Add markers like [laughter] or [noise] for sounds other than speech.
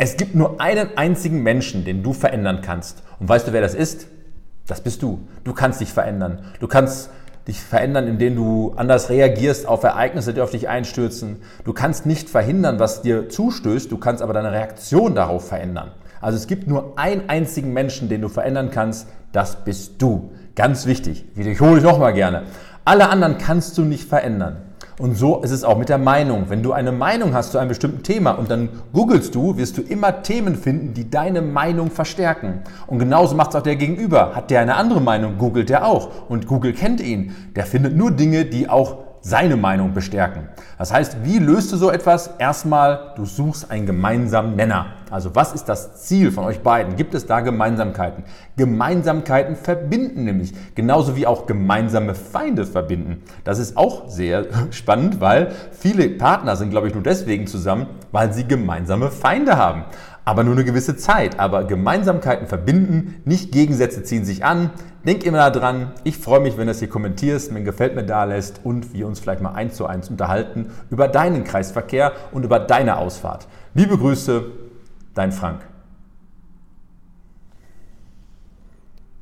Es gibt nur einen einzigen Menschen, den du verändern kannst. Und weißt du, wer das ist? Das bist du. Du kannst dich verändern. Du kannst dich verändern, indem du anders reagierst auf Ereignisse, die auf dich einstürzen. Du kannst nicht verhindern, was dir zustößt, du kannst aber deine Reaktion darauf verändern. Also es gibt nur einen einzigen Menschen, den du verändern kannst, das bist du. Ganz wichtig, wiederhole ich nochmal gerne. Alle anderen kannst du nicht verändern. Und so ist es auch mit der Meinung. Wenn du eine Meinung hast zu einem bestimmten Thema und dann googelst du, wirst du immer Themen finden, die deine Meinung verstärken. Und genauso macht es auch der Gegenüber. Hat der eine andere Meinung, googelt der auch. Und Google kennt ihn. Der findet nur Dinge, die auch seine Meinung bestärken. Das heißt, wie löst du so etwas? Erstmal, du suchst einen gemeinsamen Nenner. Also was ist das Ziel von euch beiden? Gibt es da Gemeinsamkeiten? Gemeinsamkeiten verbinden nämlich, genauso wie auch gemeinsame Feinde verbinden. Das ist auch sehr [laughs] spannend, weil viele Partner sind, glaube ich, nur deswegen zusammen, weil sie gemeinsame Feinde haben aber nur eine gewisse Zeit. Aber Gemeinsamkeiten verbinden, nicht Gegensätze ziehen sich an. Denk immer daran, ich freue mich, wenn du es hier kommentierst, mir gefällt mir da lässt und wir uns vielleicht mal eins zu eins unterhalten über deinen Kreisverkehr und über deine Ausfahrt. Liebe Grüße, dein Frank.